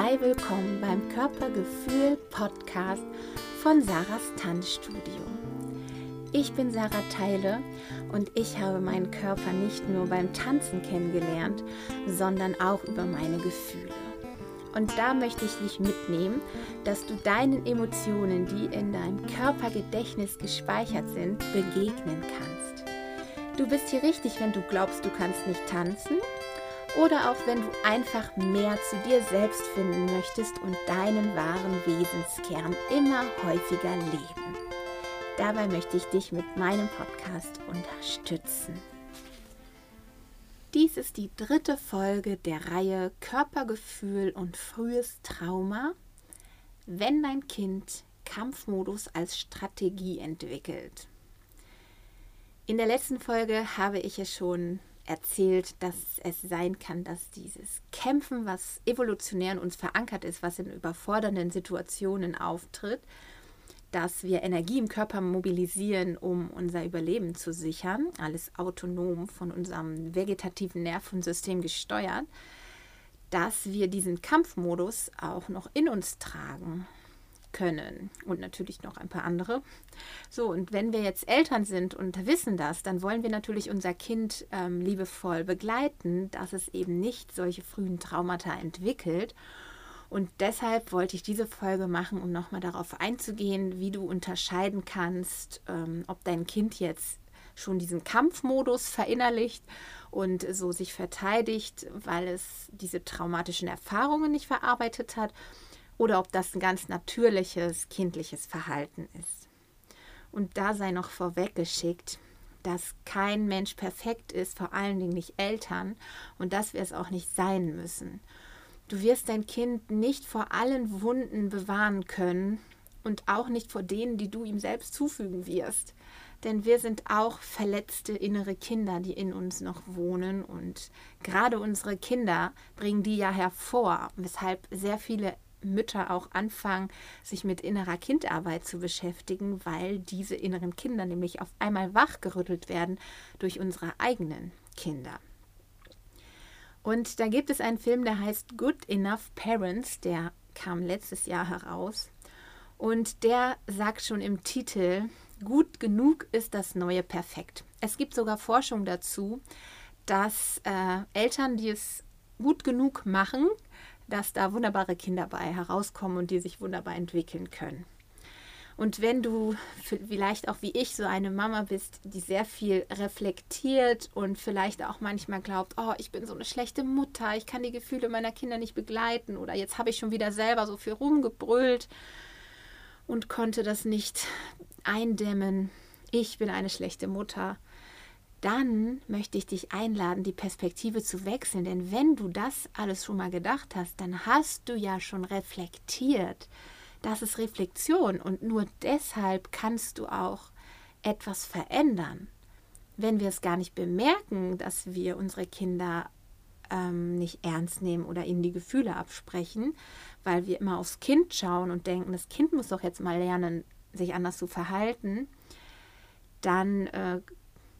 Sei willkommen beim Körpergefühl Podcast von Sarahs Tanzstudio. Ich bin Sarah Teile und ich habe meinen Körper nicht nur beim Tanzen kennengelernt, sondern auch über meine Gefühle. Und da möchte ich dich mitnehmen, dass du deinen Emotionen, die in deinem Körpergedächtnis gespeichert sind, begegnen kannst. Du bist hier richtig, wenn du glaubst, du kannst nicht tanzen oder auch wenn du einfach mehr zu dir selbst finden möchtest und deinen wahren Wesenskern immer häufiger leben. Dabei möchte ich dich mit meinem Podcast unterstützen. Dies ist die dritte Folge der Reihe Körpergefühl und frühes Trauma, wenn dein Kind Kampfmodus als Strategie entwickelt. In der letzten Folge habe ich es schon erzählt, dass es sein kann, dass dieses Kämpfen, was evolutionär in uns verankert ist, was in überfordernden Situationen auftritt, dass wir Energie im Körper mobilisieren, um unser Überleben zu sichern, alles autonom von unserem vegetativen Nervensystem gesteuert, dass wir diesen Kampfmodus auch noch in uns tragen können und natürlich noch ein paar andere. So, und wenn wir jetzt Eltern sind und wissen das, dann wollen wir natürlich unser Kind ähm, liebevoll begleiten, dass es eben nicht solche frühen Traumata entwickelt. Und deshalb wollte ich diese Folge machen, um nochmal darauf einzugehen, wie du unterscheiden kannst, ähm, ob dein Kind jetzt schon diesen Kampfmodus verinnerlicht und so sich verteidigt, weil es diese traumatischen Erfahrungen nicht verarbeitet hat oder ob das ein ganz natürliches kindliches Verhalten ist. Und da sei noch vorweggeschickt, dass kein Mensch perfekt ist, vor allen Dingen nicht Eltern und dass wir es auch nicht sein müssen. Du wirst dein Kind nicht vor allen Wunden bewahren können und auch nicht vor denen, die du ihm selbst zufügen wirst. Denn wir sind auch verletzte innere Kinder, die in uns noch wohnen. Und gerade unsere Kinder bringen die ja hervor, weshalb sehr viele Mütter auch anfangen, sich mit innerer Kindarbeit zu beschäftigen, weil diese inneren Kinder nämlich auf einmal wachgerüttelt werden durch unsere eigenen Kinder. Und da gibt es einen Film, der heißt Good Enough Parents, der kam letztes Jahr heraus. Und der sagt schon im Titel, gut genug ist das neue Perfekt. Es gibt sogar Forschung dazu, dass äh, Eltern, die es gut genug machen, dass da wunderbare Kinder bei herauskommen und die sich wunderbar entwickeln können. Und wenn du vielleicht auch wie ich so eine Mama bist, die sehr viel reflektiert und vielleicht auch manchmal glaubt, oh, ich bin so eine schlechte Mutter, ich kann die Gefühle meiner Kinder nicht begleiten oder jetzt habe ich schon wieder selber so viel rumgebrüllt und konnte das nicht eindämmen. Ich bin eine schlechte Mutter dann möchte ich dich einladen, die Perspektive zu wechseln. Denn wenn du das alles schon mal gedacht hast, dann hast du ja schon reflektiert. Das ist Reflexion und nur deshalb kannst du auch etwas verändern. Wenn wir es gar nicht bemerken, dass wir unsere Kinder ähm, nicht ernst nehmen oder ihnen die Gefühle absprechen, weil wir immer aufs Kind schauen und denken, das Kind muss doch jetzt mal lernen, sich anders zu verhalten, dann äh,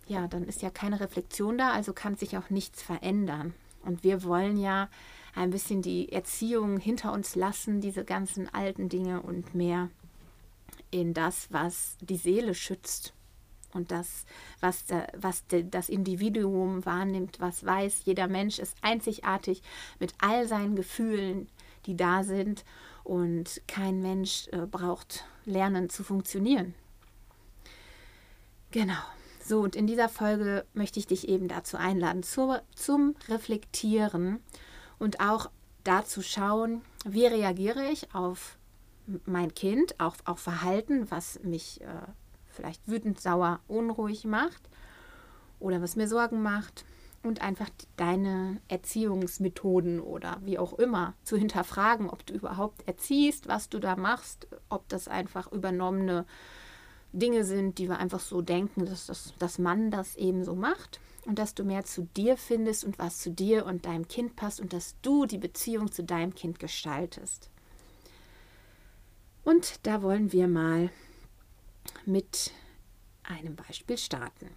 ja, dann ist ja keine Reflexion da, also kann sich auch nichts verändern. Und wir wollen ja ein bisschen die Erziehung hinter uns lassen, diese ganzen alten Dinge und mehr in das, was die Seele schützt und das, was, was das Individuum wahrnimmt, was weiß. Jeder Mensch ist einzigartig mit all seinen Gefühlen, die da sind und kein Mensch äh, braucht lernen zu funktionieren. Genau. So, und in dieser Folge möchte ich dich eben dazu einladen, zur, zum Reflektieren und auch dazu schauen, wie reagiere ich auf mein Kind, auf, auf Verhalten, was mich äh, vielleicht wütend, sauer, unruhig macht oder was mir Sorgen macht und einfach deine Erziehungsmethoden oder wie auch immer zu hinterfragen, ob du überhaupt erziehst, was du da machst, ob das einfach übernommene Dinge sind, die wir einfach so denken, dass, das, dass man das eben so macht und dass du mehr zu dir findest und was zu dir und deinem Kind passt und dass du die Beziehung zu deinem Kind gestaltest. Und da wollen wir mal mit einem Beispiel starten.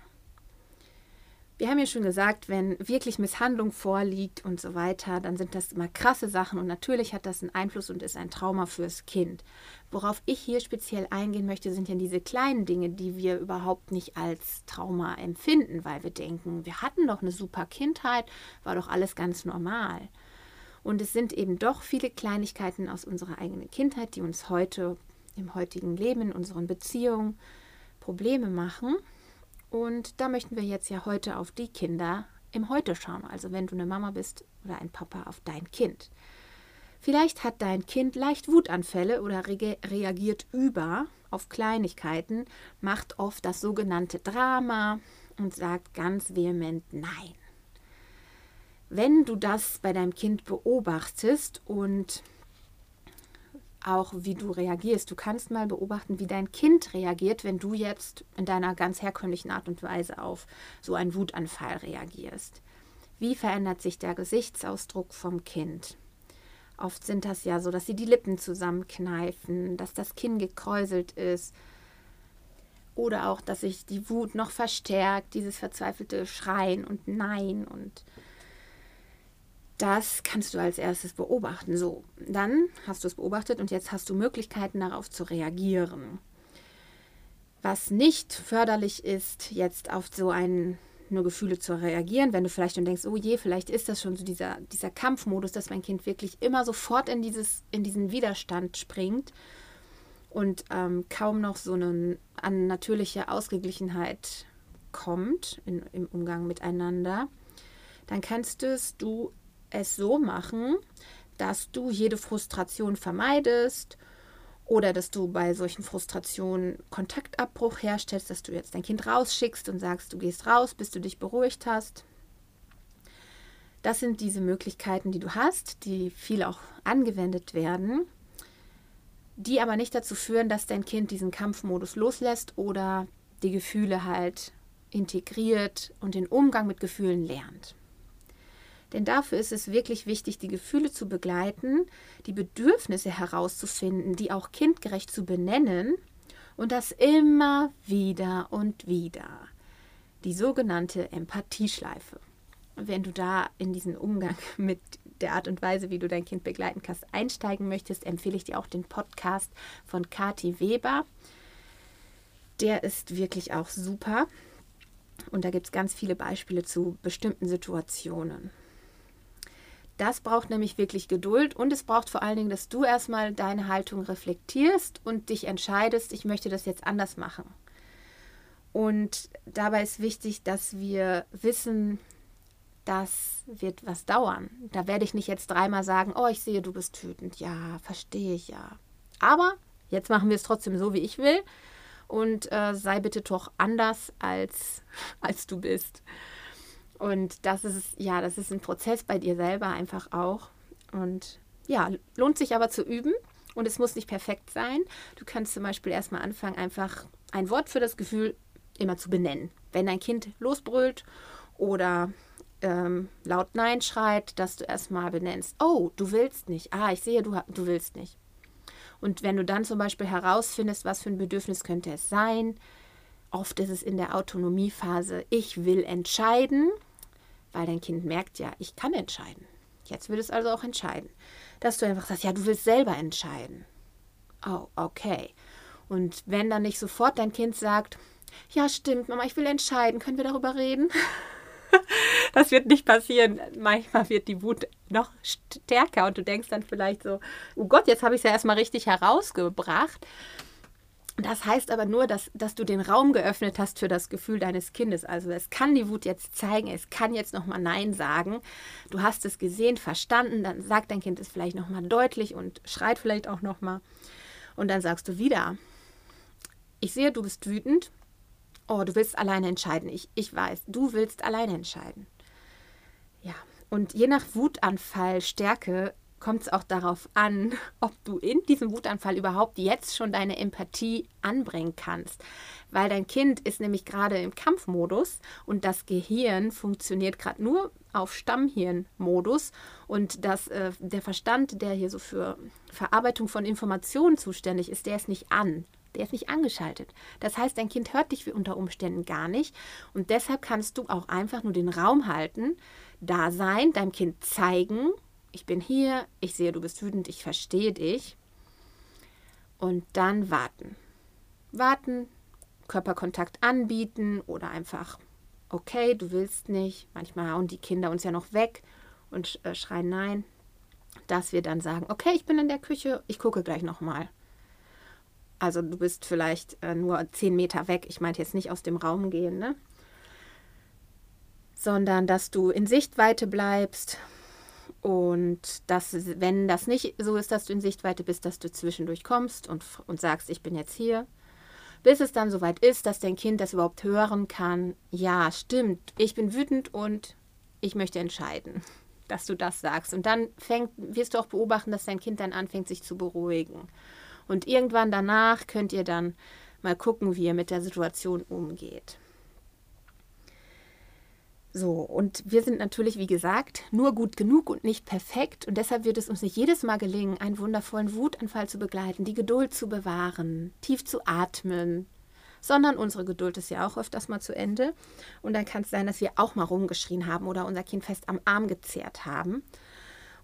Wir haben ja schon gesagt, wenn wirklich Misshandlung vorliegt und so weiter, dann sind das immer krasse Sachen und natürlich hat das einen Einfluss und ist ein Trauma fürs Kind. Worauf ich hier speziell eingehen möchte, sind ja diese kleinen Dinge, die wir überhaupt nicht als Trauma empfinden, weil wir denken, wir hatten doch eine super Kindheit, war doch alles ganz normal. Und es sind eben doch viele Kleinigkeiten aus unserer eigenen Kindheit, die uns heute im heutigen Leben, in unseren Beziehungen Probleme machen. Und da möchten wir jetzt ja heute auf die Kinder im Heute schauen. Also wenn du eine Mama bist oder ein Papa auf dein Kind. Vielleicht hat dein Kind leicht Wutanfälle oder re reagiert über auf Kleinigkeiten, macht oft das sogenannte Drama und sagt ganz vehement Nein. Wenn du das bei deinem Kind beobachtest und auch wie du reagierst. Du kannst mal beobachten, wie dein Kind reagiert, wenn du jetzt in deiner ganz herkömmlichen Art und Weise auf so einen Wutanfall reagierst. Wie verändert sich der Gesichtsausdruck vom Kind? Oft sind das ja so, dass sie die Lippen zusammenkneifen, dass das Kinn gekräuselt ist oder auch, dass sich die Wut noch verstärkt, dieses verzweifelte Schreien und Nein und das kannst du als erstes beobachten. So, dann hast du es beobachtet und jetzt hast du Möglichkeiten darauf zu reagieren. Was nicht förderlich ist, jetzt auf so ein, nur Gefühle zu reagieren, wenn du vielleicht schon denkst, oh je, vielleicht ist das schon so dieser, dieser Kampfmodus, dass mein Kind wirklich immer sofort in, dieses, in diesen Widerstand springt und ähm, kaum noch so eine, eine natürliche Ausgeglichenheit kommt in, im Umgang miteinander, dann kannst es du es so machen, dass du jede Frustration vermeidest oder dass du bei solchen Frustrationen Kontaktabbruch herstellst, dass du jetzt dein Kind rausschickst und sagst, du gehst raus, bis du dich beruhigt hast. Das sind diese Möglichkeiten, die du hast, die viel auch angewendet werden, die aber nicht dazu führen, dass dein Kind diesen Kampfmodus loslässt oder die Gefühle halt integriert und den Umgang mit Gefühlen lernt. Denn dafür ist es wirklich wichtig, die Gefühle zu begleiten, die Bedürfnisse herauszufinden, die auch kindgerecht zu benennen und das immer wieder und wieder. Die sogenannte Empathieschleife. Wenn du da in diesen Umgang mit der Art und Weise, wie du dein Kind begleiten kannst, einsteigen möchtest, empfehle ich dir auch den Podcast von Kati Weber. Der ist wirklich auch super. Und da gibt es ganz viele Beispiele zu bestimmten Situationen. Das braucht nämlich wirklich Geduld und es braucht vor allen Dingen, dass du erstmal deine Haltung reflektierst und dich entscheidest, ich möchte das jetzt anders machen. Und dabei ist wichtig, dass wir wissen, das wird was dauern. Da werde ich nicht jetzt dreimal sagen, oh, ich sehe, du bist wütend. Ja, verstehe ich ja. Aber jetzt machen wir es trotzdem so, wie ich will. Und äh, sei bitte doch anders, als, als du bist. Und das ist, ja, das ist ein Prozess bei dir selber einfach auch. Und ja, lohnt sich aber zu üben. Und es muss nicht perfekt sein. Du kannst zum Beispiel erstmal anfangen, einfach ein Wort für das Gefühl immer zu benennen. Wenn dein Kind losbrüllt oder ähm, laut Nein schreit, dass du erstmal benennst, oh, du willst nicht. Ah, ich sehe, du, du willst nicht. Und wenn du dann zum Beispiel herausfindest, was für ein Bedürfnis könnte es sein, oft ist es in der Autonomiephase, ich will entscheiden weil dein Kind merkt ja, ich kann entscheiden. Jetzt will es also auch entscheiden. Dass du einfach sagst, ja, du willst selber entscheiden. Oh, okay. Und wenn dann nicht sofort dein Kind sagt, ja, stimmt, Mama, ich will entscheiden, können wir darüber reden? das wird nicht passieren. Manchmal wird die Wut noch stärker und du denkst dann vielleicht so, oh Gott, jetzt habe ich es ja erstmal richtig herausgebracht. Das heißt aber nur, dass, dass du den Raum geöffnet hast für das Gefühl deines Kindes. Also es kann die Wut jetzt zeigen, es kann jetzt nochmal Nein sagen. Du hast es gesehen, verstanden, dann sagt dein Kind es vielleicht nochmal deutlich und schreit vielleicht auch nochmal. Und dann sagst du wieder, ich sehe, du bist wütend. Oh, du willst alleine entscheiden. Ich, ich weiß, du willst alleine entscheiden. Ja, und je nach Wutanfall, Stärke kommt es auch darauf an, ob du in diesem Wutanfall überhaupt jetzt schon deine Empathie anbringen kannst. Weil dein Kind ist nämlich gerade im Kampfmodus und das Gehirn funktioniert gerade nur auf Stammhirnmodus und das, äh, der Verstand, der hier so für Verarbeitung von Informationen zuständig ist, der ist nicht an. Der ist nicht angeschaltet. Das heißt, dein Kind hört dich unter Umständen gar nicht. Und deshalb kannst du auch einfach nur den Raum halten, da sein, deinem Kind zeigen, ich bin hier, ich sehe, du bist wütend, ich verstehe dich. Und dann warten. Warten, Körperkontakt anbieten oder einfach, okay, du willst nicht. Manchmal hauen die Kinder uns ja noch weg und äh, schreien nein. Dass wir dann sagen, okay, ich bin in der Küche, ich gucke gleich nochmal. Also du bist vielleicht äh, nur zehn Meter weg. Ich meinte jetzt nicht aus dem Raum gehen, ne? Sondern dass du in Sichtweite bleibst und dass, wenn das nicht so ist, dass du in Sichtweite bist, dass du zwischendurch kommst und, und sagst, ich bin jetzt hier bis es dann soweit ist, dass dein Kind das überhaupt hören kann. Ja, stimmt, ich bin wütend und ich möchte entscheiden, dass du das sagst. Und dann fängt, wirst du auch beobachten, dass dein Kind dann anfängt, sich zu beruhigen. Und irgendwann danach könnt ihr dann mal gucken, wie ihr mit der Situation umgeht. So, und wir sind natürlich, wie gesagt, nur gut genug und nicht perfekt. Und deshalb wird es uns nicht jedes Mal gelingen, einen wundervollen Wutanfall zu begleiten, die Geduld zu bewahren, tief zu atmen, sondern unsere Geduld ist ja auch öfters mal zu Ende. Und dann kann es sein, dass wir auch mal rumgeschrien haben oder unser Kind fest am Arm gezerrt haben.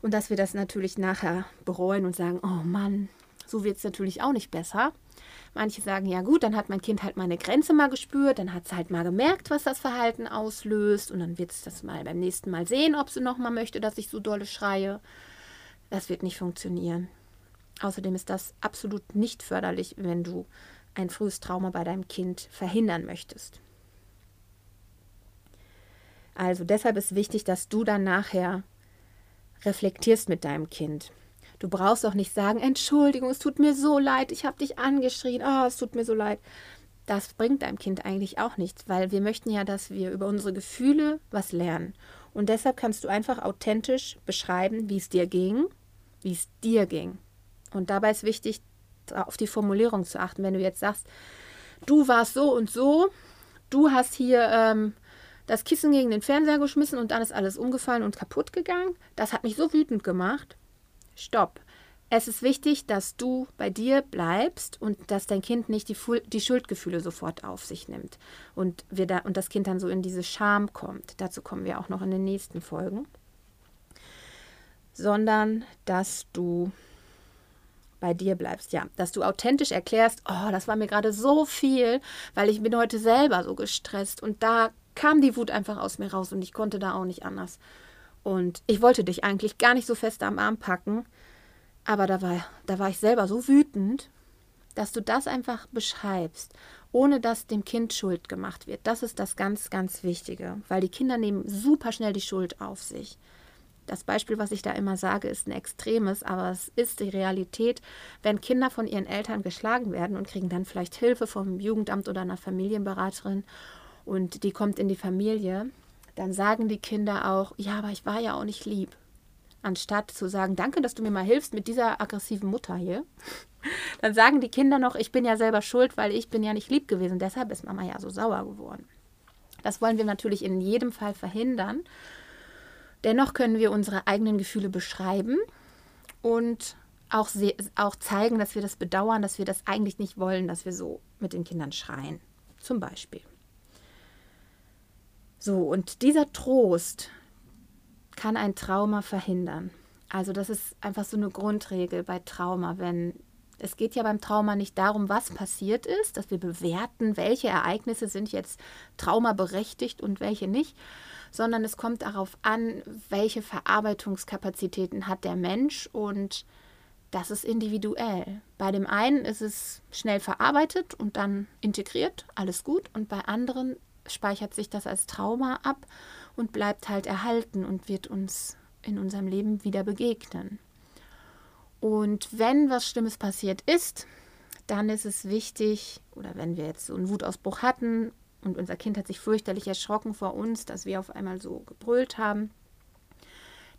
Und dass wir das natürlich nachher bereuen und sagen, oh Mann, so wird es natürlich auch nicht besser. Manche sagen, ja gut, dann hat mein Kind halt meine Grenze mal gespürt, dann hat es halt mal gemerkt, was das Verhalten auslöst und dann wird es das mal beim nächsten Mal sehen, ob sie nochmal möchte, dass ich so dolle schreie. Das wird nicht funktionieren. Außerdem ist das absolut nicht förderlich, wenn du ein frühes Trauma bei deinem Kind verhindern möchtest. Also deshalb ist wichtig, dass du dann nachher reflektierst mit deinem Kind. Du brauchst auch nicht sagen, Entschuldigung, es tut mir so leid, ich habe dich angeschrien, oh, es tut mir so leid. Das bringt deinem Kind eigentlich auch nichts, weil wir möchten ja, dass wir über unsere Gefühle was lernen. Und deshalb kannst du einfach authentisch beschreiben, wie es dir ging, wie es dir ging. Und dabei ist wichtig, auf die Formulierung zu achten. Wenn du jetzt sagst, du warst so und so, du hast hier ähm, das Kissen gegen den Fernseher geschmissen und dann ist alles umgefallen und kaputt gegangen, das hat mich so wütend gemacht, stopp. Es ist wichtig, dass du bei dir bleibst und dass dein Kind nicht die, die Schuldgefühle sofort auf sich nimmt und, wir da, und das Kind dann so in diese Scham kommt. Dazu kommen wir auch noch in den nächsten Folgen. Sondern dass du bei dir bleibst, ja, dass du authentisch erklärst, oh, das war mir gerade so viel, weil ich bin heute selber so gestresst und da kam die Wut einfach aus mir raus und ich konnte da auch nicht anders. Und ich wollte dich eigentlich gar nicht so fest am Arm packen, aber da war, da war ich selber so wütend, dass du das einfach beschreibst, ohne dass dem Kind Schuld gemacht wird. Das ist das ganz, ganz Wichtige, weil die Kinder nehmen super schnell die Schuld auf sich. Das Beispiel, was ich da immer sage, ist ein extremes, aber es ist die Realität, wenn Kinder von ihren Eltern geschlagen werden und kriegen dann vielleicht Hilfe vom Jugendamt oder einer Familienberaterin und die kommt in die Familie, dann sagen die Kinder auch, ja, aber ich war ja auch nicht lieb. Anstatt zu sagen, danke, dass du mir mal hilfst mit dieser aggressiven Mutter hier, dann sagen die Kinder noch, ich bin ja selber schuld, weil ich bin ja nicht lieb gewesen. Deshalb ist Mama ja so sauer geworden. Das wollen wir natürlich in jedem Fall verhindern. Dennoch können wir unsere eigenen Gefühle beschreiben und auch, auch zeigen, dass wir das bedauern, dass wir das eigentlich nicht wollen, dass wir so mit den Kindern schreien. Zum Beispiel. So, und dieser Trost kann ein Trauma verhindern. Also das ist einfach so eine Grundregel bei Trauma, wenn es geht ja beim Trauma nicht darum, was passiert ist, dass wir bewerten, welche Ereignisse sind jetzt traumaberechtigt und welche nicht, sondern es kommt darauf an, welche Verarbeitungskapazitäten hat der Mensch und das ist individuell. Bei dem einen ist es schnell verarbeitet und dann integriert, alles gut, und bei anderen speichert sich das als Trauma ab und bleibt halt erhalten und wird uns in unserem Leben wieder begegnen. Und wenn was Schlimmes passiert ist, dann ist es wichtig, oder wenn wir jetzt so einen Wutausbruch hatten und unser Kind hat sich fürchterlich erschrocken vor uns, dass wir auf einmal so gebrüllt haben,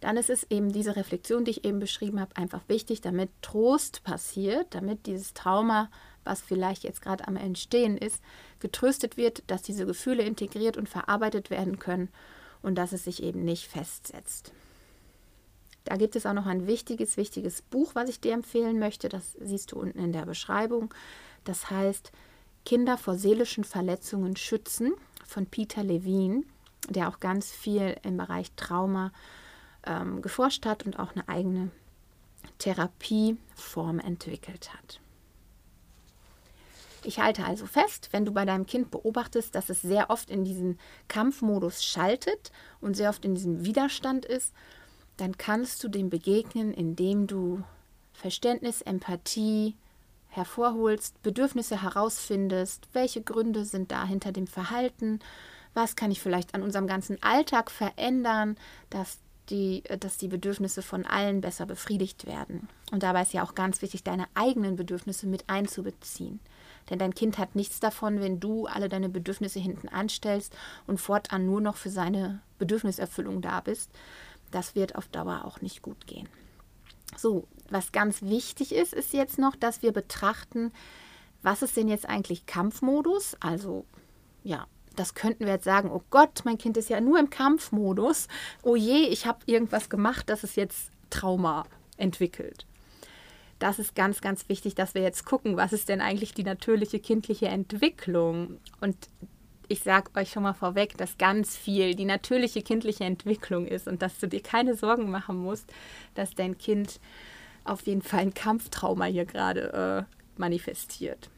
dann ist es eben diese Reflexion, die ich eben beschrieben habe, einfach wichtig, damit Trost passiert, damit dieses Trauma was vielleicht jetzt gerade am Entstehen ist, getröstet wird, dass diese Gefühle integriert und verarbeitet werden können und dass es sich eben nicht festsetzt. Da gibt es auch noch ein wichtiges, wichtiges Buch, was ich dir empfehlen möchte. Das siehst du unten in der Beschreibung. Das heißt, Kinder vor seelischen Verletzungen schützen von Peter Levine, der auch ganz viel im Bereich Trauma ähm, geforscht hat und auch eine eigene Therapieform entwickelt hat. Ich halte also fest, wenn du bei deinem Kind beobachtest, dass es sehr oft in diesen Kampfmodus schaltet und sehr oft in diesem Widerstand ist, dann kannst du dem begegnen, indem du Verständnis, Empathie hervorholst, Bedürfnisse herausfindest, welche Gründe sind da hinter dem Verhalten, was kann ich vielleicht an unserem ganzen Alltag verändern, dass die, dass die Bedürfnisse von allen besser befriedigt werden. Und dabei ist ja auch ganz wichtig, deine eigenen Bedürfnisse mit einzubeziehen. Denn dein Kind hat nichts davon, wenn du alle deine Bedürfnisse hinten anstellst und fortan nur noch für seine Bedürfniserfüllung da bist. Das wird auf Dauer auch nicht gut gehen. So, was ganz wichtig ist, ist jetzt noch, dass wir betrachten, was ist denn jetzt eigentlich Kampfmodus? Also, ja, das könnten wir jetzt sagen, oh Gott, mein Kind ist ja nur im Kampfmodus. Oh je, ich habe irgendwas gemacht, das es jetzt Trauma entwickelt. Das ist ganz, ganz wichtig, dass wir jetzt gucken, was ist denn eigentlich die natürliche kindliche Entwicklung? Und ich sage euch schon mal vorweg, dass ganz viel die natürliche kindliche Entwicklung ist und dass du dir keine Sorgen machen musst, dass dein Kind auf jeden Fall ein Kampftrauma hier gerade äh, manifestiert.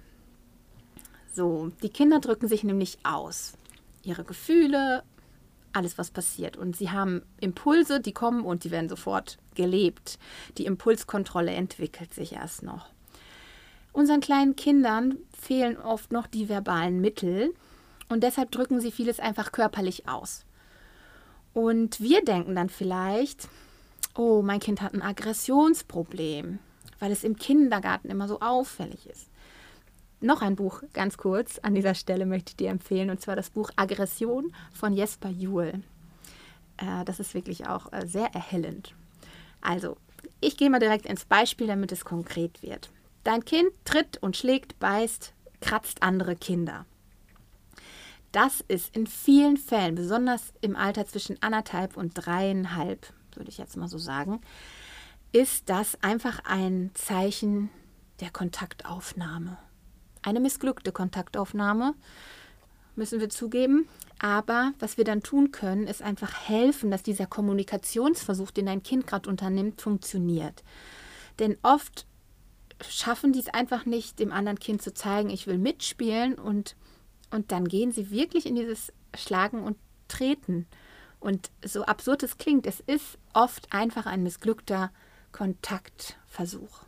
So, die Kinder drücken sich nämlich aus. Ihre Gefühle, alles, was passiert. Und sie haben Impulse, die kommen und die werden sofort gelebt. Die Impulskontrolle entwickelt sich erst noch. Unseren kleinen Kindern fehlen oft noch die verbalen Mittel, und deshalb drücken sie vieles einfach körperlich aus. Und wir denken dann vielleicht, oh, mein Kind hat ein Aggressionsproblem, weil es im Kindergarten immer so auffällig ist. Noch ein Buch, ganz kurz, an dieser Stelle möchte ich dir empfehlen, und zwar das Buch Aggression von Jesper Juhl. Äh, das ist wirklich auch äh, sehr erhellend. Also, ich gehe mal direkt ins Beispiel, damit es konkret wird. Dein Kind tritt und schlägt, beißt, kratzt andere Kinder. Das ist in vielen Fällen, besonders im Alter zwischen anderthalb und dreieinhalb, würde ich jetzt mal so sagen, ist das einfach ein Zeichen der Kontaktaufnahme. Eine missglückte Kontaktaufnahme, müssen wir zugeben. Aber was wir dann tun können, ist einfach helfen, dass dieser Kommunikationsversuch, den ein Kind gerade unternimmt, funktioniert. Denn oft schaffen die es einfach nicht, dem anderen Kind zu zeigen, ich will mitspielen und und dann gehen sie wirklich in dieses Schlagen und Treten. Und so absurd es klingt, es ist oft einfach ein missglückter Kontaktversuch.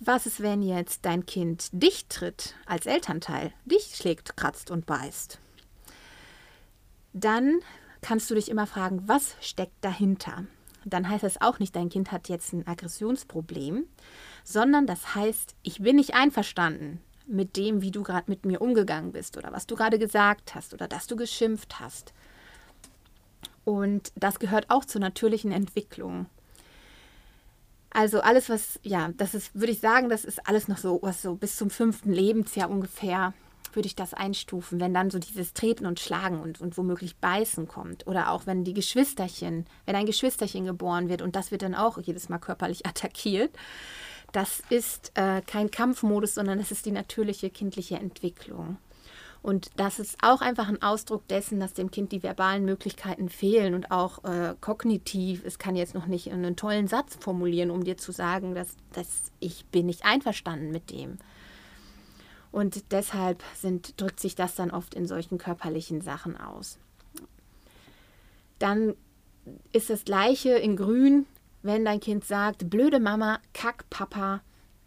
Was ist, wenn jetzt dein Kind dich tritt als Elternteil, dich schlägt, kratzt und beißt? Dann kannst du dich immer fragen, was steckt dahinter? Dann heißt das auch nicht, dein Kind hat jetzt ein Aggressionsproblem, sondern das heißt, ich bin nicht einverstanden mit dem, wie du gerade mit mir umgegangen bist oder was du gerade gesagt hast oder dass du geschimpft hast. Und das gehört auch zur natürlichen Entwicklung. Also alles, was, ja, das ist, würde ich sagen, das ist alles noch so, was so bis zum fünften Lebensjahr ungefähr, würde ich das einstufen, wenn dann so dieses Treten und Schlagen und, und womöglich Beißen kommt. Oder auch wenn die Geschwisterchen, wenn ein Geschwisterchen geboren wird und das wird dann auch jedes Mal körperlich attackiert das ist äh, kein Kampfmodus, sondern das ist die natürliche kindliche Entwicklung. Und das ist auch einfach ein Ausdruck dessen, dass dem Kind die verbalen Möglichkeiten fehlen und auch äh, kognitiv. Es kann jetzt noch nicht einen tollen Satz formulieren, um dir zu sagen, dass, dass ich bin nicht einverstanden mit dem. Und deshalb sind, drückt sich das dann oft in solchen körperlichen Sachen aus. Dann ist das gleiche in Grün wenn dein Kind sagt, blöde Mama, kack Papa,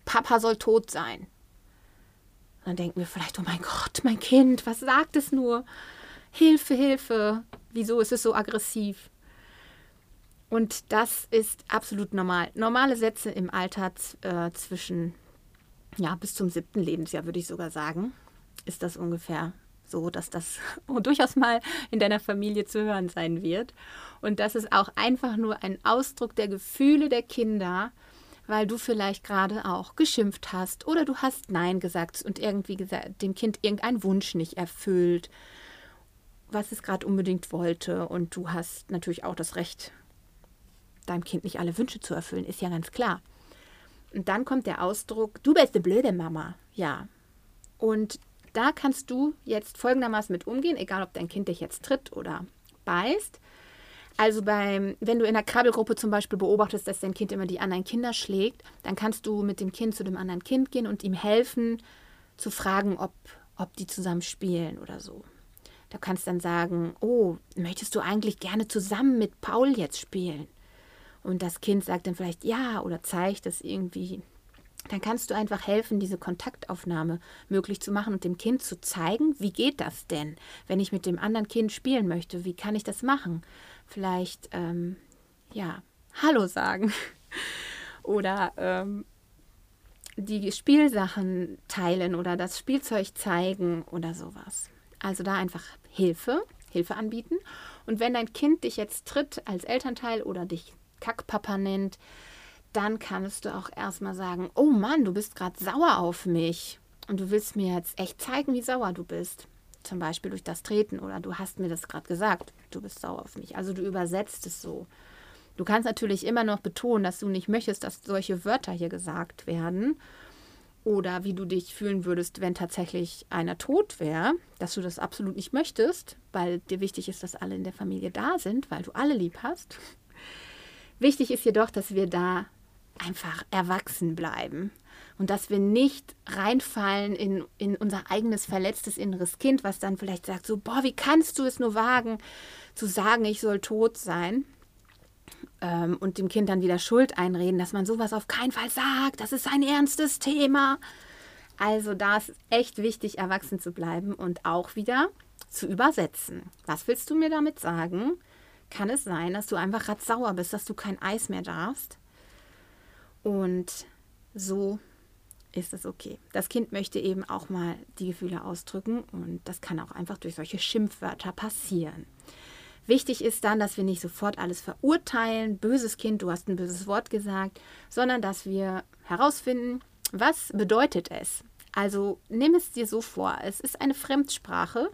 Papa soll tot sein. Dann denken wir vielleicht, oh mein Gott, mein Kind, was sagt es nur? Hilfe, Hilfe, wieso ist es so aggressiv? Und das ist absolut normal. Normale Sätze im Alter äh, zwischen, ja, bis zum siebten Lebensjahr, würde ich sogar sagen, ist das ungefähr so, dass das durchaus mal in deiner Familie zu hören sein wird. Und das ist auch einfach nur ein Ausdruck der Gefühle der Kinder, weil du vielleicht gerade auch geschimpft hast oder du hast Nein gesagt und irgendwie gesagt, dem Kind irgendein Wunsch nicht erfüllt, was es gerade unbedingt wollte. Und du hast natürlich auch das Recht, deinem Kind nicht alle Wünsche zu erfüllen, ist ja ganz klar. Und dann kommt der Ausdruck, du bist eine blöde Mama. Ja. Und da kannst du jetzt folgendermaßen mit umgehen, egal ob dein Kind dich jetzt tritt oder beißt. Also beim, wenn du in der Krabbelgruppe zum Beispiel beobachtest, dass dein Kind immer die anderen Kinder schlägt, dann kannst du mit dem Kind zu dem anderen Kind gehen und ihm helfen, zu fragen, ob, ob die zusammen spielen oder so. Du kannst dann sagen, oh, möchtest du eigentlich gerne zusammen mit Paul jetzt spielen? Und das Kind sagt dann vielleicht ja oder zeigt es irgendwie dann kannst du einfach helfen, diese Kontaktaufnahme möglich zu machen und dem Kind zu zeigen, wie geht das denn, wenn ich mit dem anderen Kind spielen möchte, wie kann ich das machen? Vielleicht, ähm, ja, Hallo sagen oder ähm, die Spielsachen teilen oder das Spielzeug zeigen oder sowas. Also da einfach Hilfe, Hilfe anbieten. Und wenn dein Kind dich jetzt tritt als Elternteil oder dich Kackpapa nennt, dann kannst du auch erstmal sagen, oh Mann, du bist gerade sauer auf mich und du willst mir jetzt echt zeigen, wie sauer du bist. Zum Beispiel durch das Treten oder du hast mir das gerade gesagt, du bist sauer auf mich. Also du übersetzt es so. Du kannst natürlich immer noch betonen, dass du nicht möchtest, dass solche Wörter hier gesagt werden. Oder wie du dich fühlen würdest, wenn tatsächlich einer tot wäre, dass du das absolut nicht möchtest, weil dir wichtig ist, dass alle in der Familie da sind, weil du alle lieb hast. Wichtig ist jedoch, dass wir da einfach erwachsen bleiben und dass wir nicht reinfallen in, in unser eigenes verletztes inneres Kind, was dann vielleicht sagt, so, boah, wie kannst du es nur wagen, zu sagen, ich soll tot sein ähm, und dem Kind dann wieder Schuld einreden, dass man sowas auf keinen Fall sagt, das ist ein ernstes Thema. Also da ist echt wichtig, erwachsen zu bleiben und auch wieder zu übersetzen. Was willst du mir damit sagen? Kann es sein, dass du einfach grad sauer bist, dass du kein Eis mehr darfst? Und so ist es okay. Das Kind möchte eben auch mal die Gefühle ausdrücken und das kann auch einfach durch solche Schimpfwörter passieren. Wichtig ist dann, dass wir nicht sofort alles verurteilen, böses Kind, du hast ein böses Wort gesagt, sondern dass wir herausfinden, was bedeutet es. Also nimm es dir so vor, es ist eine Fremdsprache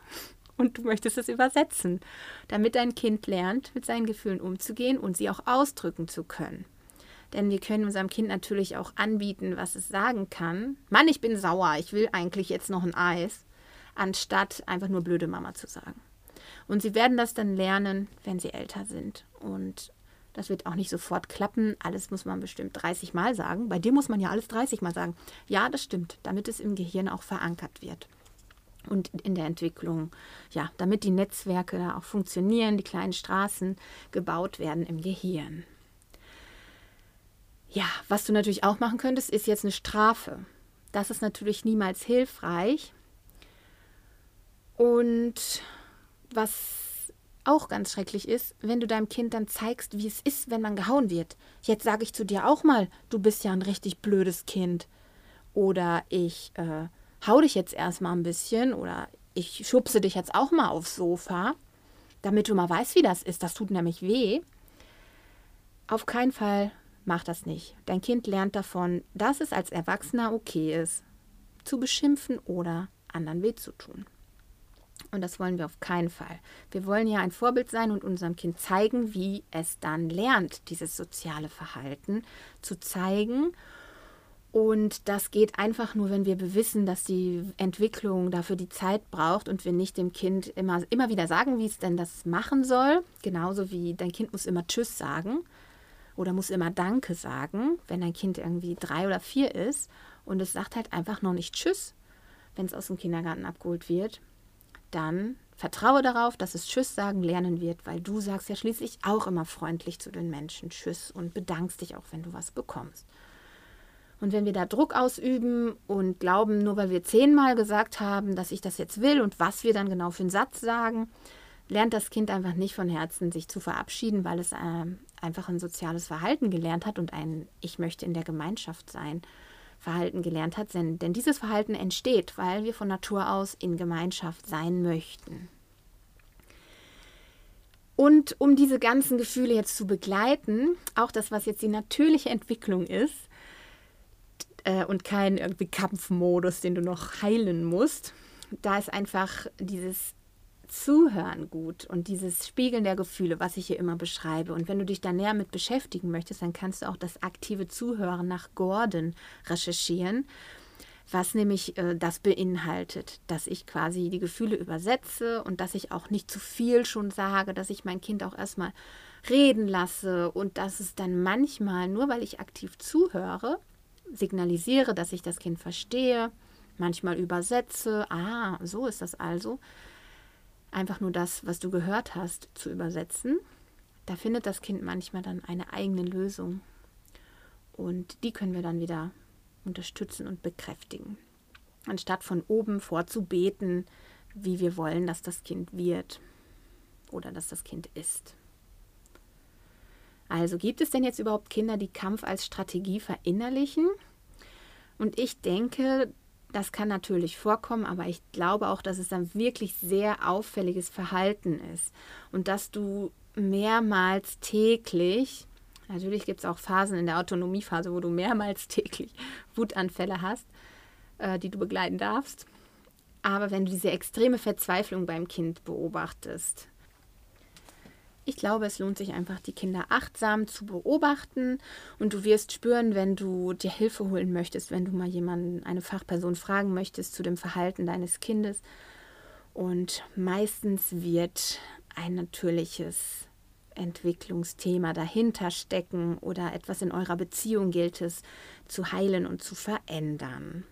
und du möchtest es übersetzen, damit dein Kind lernt, mit seinen Gefühlen umzugehen und sie auch ausdrücken zu können. Denn wir können unserem Kind natürlich auch anbieten, was es sagen kann. Mann, ich bin sauer, ich will eigentlich jetzt noch ein Eis, anstatt einfach nur blöde Mama zu sagen. Und sie werden das dann lernen, wenn sie älter sind. Und das wird auch nicht sofort klappen. Alles muss man bestimmt 30 Mal sagen. Bei dir muss man ja alles 30 Mal sagen. Ja, das stimmt, damit es im Gehirn auch verankert wird. Und in der Entwicklung, ja, damit die Netzwerke da auch funktionieren, die kleinen Straßen gebaut werden im Gehirn. Ja, was du natürlich auch machen könntest, ist jetzt eine Strafe. Das ist natürlich niemals hilfreich. Und was auch ganz schrecklich ist, wenn du deinem Kind dann zeigst, wie es ist, wenn man gehauen wird. Jetzt sage ich zu dir auch mal, du bist ja ein richtig blödes Kind. Oder ich äh, hau dich jetzt erstmal ein bisschen oder ich schubse dich jetzt auch mal aufs Sofa, damit du mal weißt, wie das ist. Das tut nämlich weh. Auf keinen Fall Mach das nicht. Dein Kind lernt davon, dass es als Erwachsener okay ist, zu beschimpfen oder anderen weh zu tun. Und das wollen wir auf keinen Fall. Wir wollen ja ein Vorbild sein und unserem Kind zeigen, wie es dann lernt, dieses soziale Verhalten zu zeigen. Und das geht einfach nur, wenn wir wissen, dass die Entwicklung dafür die Zeit braucht und wir nicht dem Kind immer, immer wieder sagen, wie es denn das machen soll. Genauso wie dein Kind muss immer Tschüss sagen oder muss immer Danke sagen, wenn dein Kind irgendwie drei oder vier ist und es sagt halt einfach noch nicht Tschüss, wenn es aus dem Kindergarten abgeholt wird, dann vertraue darauf, dass es Tschüss sagen lernen wird, weil du sagst ja schließlich auch immer freundlich zu den Menschen Tschüss und bedankst dich auch, wenn du was bekommst. Und wenn wir da Druck ausüben und glauben, nur weil wir zehnmal gesagt haben, dass ich das jetzt will und was wir dann genau für einen Satz sagen, lernt das Kind einfach nicht von Herzen, sich zu verabschieden, weil es äh, einfach ein soziales Verhalten gelernt hat und ein Ich möchte in der Gemeinschaft sein Verhalten gelernt hat. Denn, denn dieses Verhalten entsteht, weil wir von Natur aus in Gemeinschaft sein möchten. Und um diese ganzen Gefühle jetzt zu begleiten, auch das, was jetzt die natürliche Entwicklung ist, äh, und kein irgendwie Kampfmodus, den du noch heilen musst, da ist einfach dieses Zuhören gut und dieses Spiegeln der Gefühle, was ich hier immer beschreibe. Und wenn du dich da näher mit beschäftigen möchtest, dann kannst du auch das aktive Zuhören nach Gordon recherchieren, was nämlich äh, das beinhaltet, dass ich quasi die Gefühle übersetze und dass ich auch nicht zu viel schon sage, dass ich mein Kind auch erstmal reden lasse und dass es dann manchmal, nur weil ich aktiv zuhöre, signalisiere, dass ich das Kind verstehe, manchmal übersetze, ah, so ist das also, einfach nur das, was du gehört hast, zu übersetzen, da findet das Kind manchmal dann eine eigene Lösung. Und die können wir dann wieder unterstützen und bekräftigen. Anstatt von oben vorzubeten, wie wir wollen, dass das Kind wird oder dass das Kind ist. Also gibt es denn jetzt überhaupt Kinder, die Kampf als Strategie verinnerlichen? Und ich denke, das kann natürlich vorkommen, aber ich glaube auch, dass es dann wirklich sehr auffälliges Verhalten ist und dass du mehrmals täglich, natürlich gibt es auch Phasen in der Autonomiephase, wo du mehrmals täglich Wutanfälle hast, äh, die du begleiten darfst. Aber wenn du diese extreme Verzweiflung beim Kind beobachtest, ich glaube, es lohnt sich einfach, die Kinder achtsam zu beobachten und du wirst spüren, wenn du dir Hilfe holen möchtest, wenn du mal jemanden, eine Fachperson fragen möchtest zu dem Verhalten deines Kindes. Und meistens wird ein natürliches Entwicklungsthema dahinter stecken oder etwas in eurer Beziehung gilt es zu heilen und zu verändern.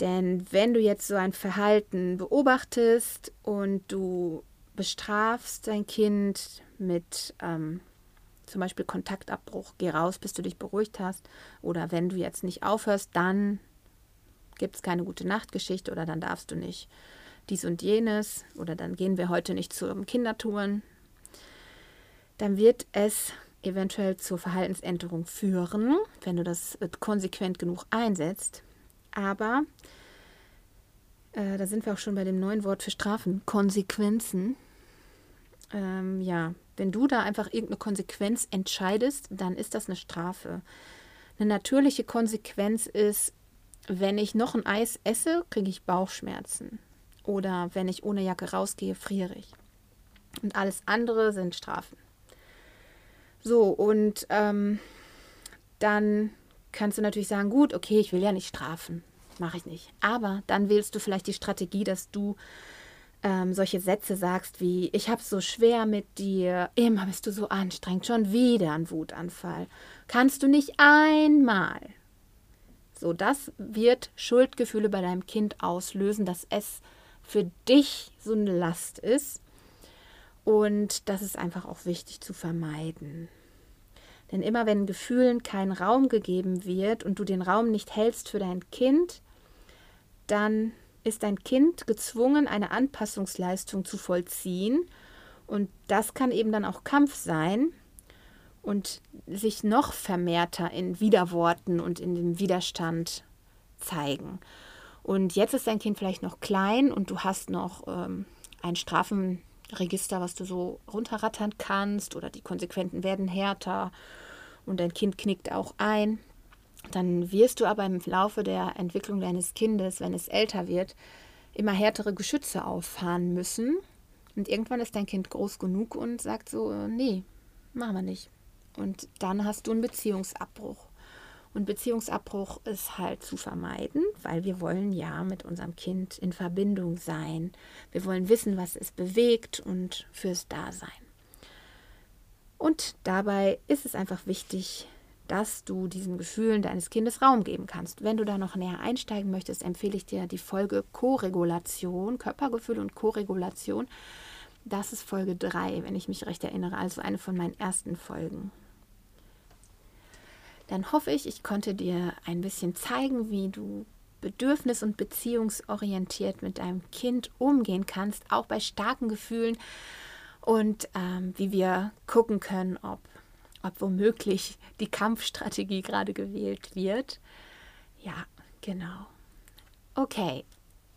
Denn wenn du jetzt so ein Verhalten beobachtest und du bestrafst dein Kind mit ähm, zum Beispiel Kontaktabbruch, geh raus, bis du dich beruhigt hast. Oder wenn du jetzt nicht aufhörst, dann gibt es keine gute Nachtgeschichte oder dann darfst du nicht dies und jenes oder dann gehen wir heute nicht zum Kindertouren. Dann wird es eventuell zur Verhaltensänderung führen, wenn du das konsequent genug einsetzt. Aber äh, da sind wir auch schon bei dem neuen Wort für Strafen, Konsequenzen ähm, ja, wenn du da einfach irgendeine Konsequenz entscheidest, dann ist das eine Strafe. Eine natürliche Konsequenz ist, wenn ich noch ein Eis esse, kriege ich Bauchschmerzen. Oder wenn ich ohne Jacke rausgehe, friere ich. Und alles andere sind Strafen. So, und ähm, dann kannst du natürlich sagen, gut, okay, ich will ja nicht strafen. Mache ich nicht. Aber dann wählst du vielleicht die Strategie, dass du ähm, solche Sätze sagst wie, ich habe so schwer mit dir, immer bist du so anstrengend, schon wieder ein Wutanfall. Kannst du nicht einmal? So, das wird Schuldgefühle bei deinem Kind auslösen, dass es für dich so eine Last ist. Und das ist einfach auch wichtig zu vermeiden. Denn immer wenn Gefühlen kein Raum gegeben wird und du den Raum nicht hältst für dein Kind, dann ist ein Kind gezwungen, eine Anpassungsleistung zu vollziehen. Und das kann eben dann auch Kampf sein und sich noch vermehrter in Widerworten und in dem Widerstand zeigen. Und jetzt ist dein Kind vielleicht noch klein und du hast noch ähm, ein Strafenregister, was du so runterrattern kannst oder die Konsequenzen werden härter und dein Kind knickt auch ein. Dann wirst du aber im Laufe der Entwicklung deines Kindes, wenn es älter wird, immer härtere Geschütze auffahren müssen. Und irgendwann ist dein Kind groß genug und sagt so, nee, machen wir nicht. Und dann hast du einen Beziehungsabbruch. Und Beziehungsabbruch ist halt zu vermeiden, weil wir wollen ja mit unserem Kind in Verbindung sein. Wir wollen wissen, was es bewegt und fürs Dasein. Und dabei ist es einfach wichtig, dass du diesen Gefühlen deines Kindes Raum geben kannst. Wenn du da noch näher einsteigen möchtest, empfehle ich dir die Folge Koregulation, Körpergefühl und Koregulation. Das ist Folge 3, wenn ich mich recht erinnere, also eine von meinen ersten Folgen. Dann hoffe ich, ich konnte dir ein bisschen zeigen, wie du bedürfnis- und beziehungsorientiert mit deinem Kind umgehen kannst, auch bei starken Gefühlen und ähm, wie wir gucken können, ob ob womöglich die Kampfstrategie gerade gewählt wird. Ja, genau. Okay,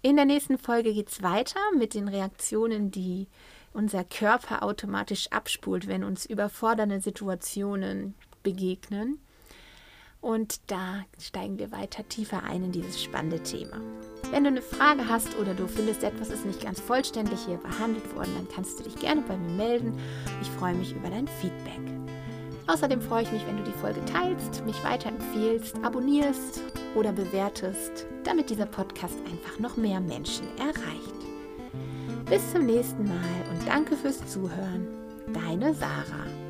in der nächsten Folge geht es weiter mit den Reaktionen, die unser Körper automatisch abspult, wenn uns überfordernde Situationen begegnen. Und da steigen wir weiter tiefer ein in dieses spannende Thema. Wenn du eine Frage hast oder du findest, etwas ist nicht ganz vollständig hier behandelt worden, dann kannst du dich gerne bei mir melden. Ich freue mich über dein Feedback. Außerdem freue ich mich, wenn du die Folge teilst, mich weiterempfehlst, abonnierst oder bewertest, damit dieser Podcast einfach noch mehr Menschen erreicht. Bis zum nächsten Mal und danke fürs Zuhören. Deine Sarah.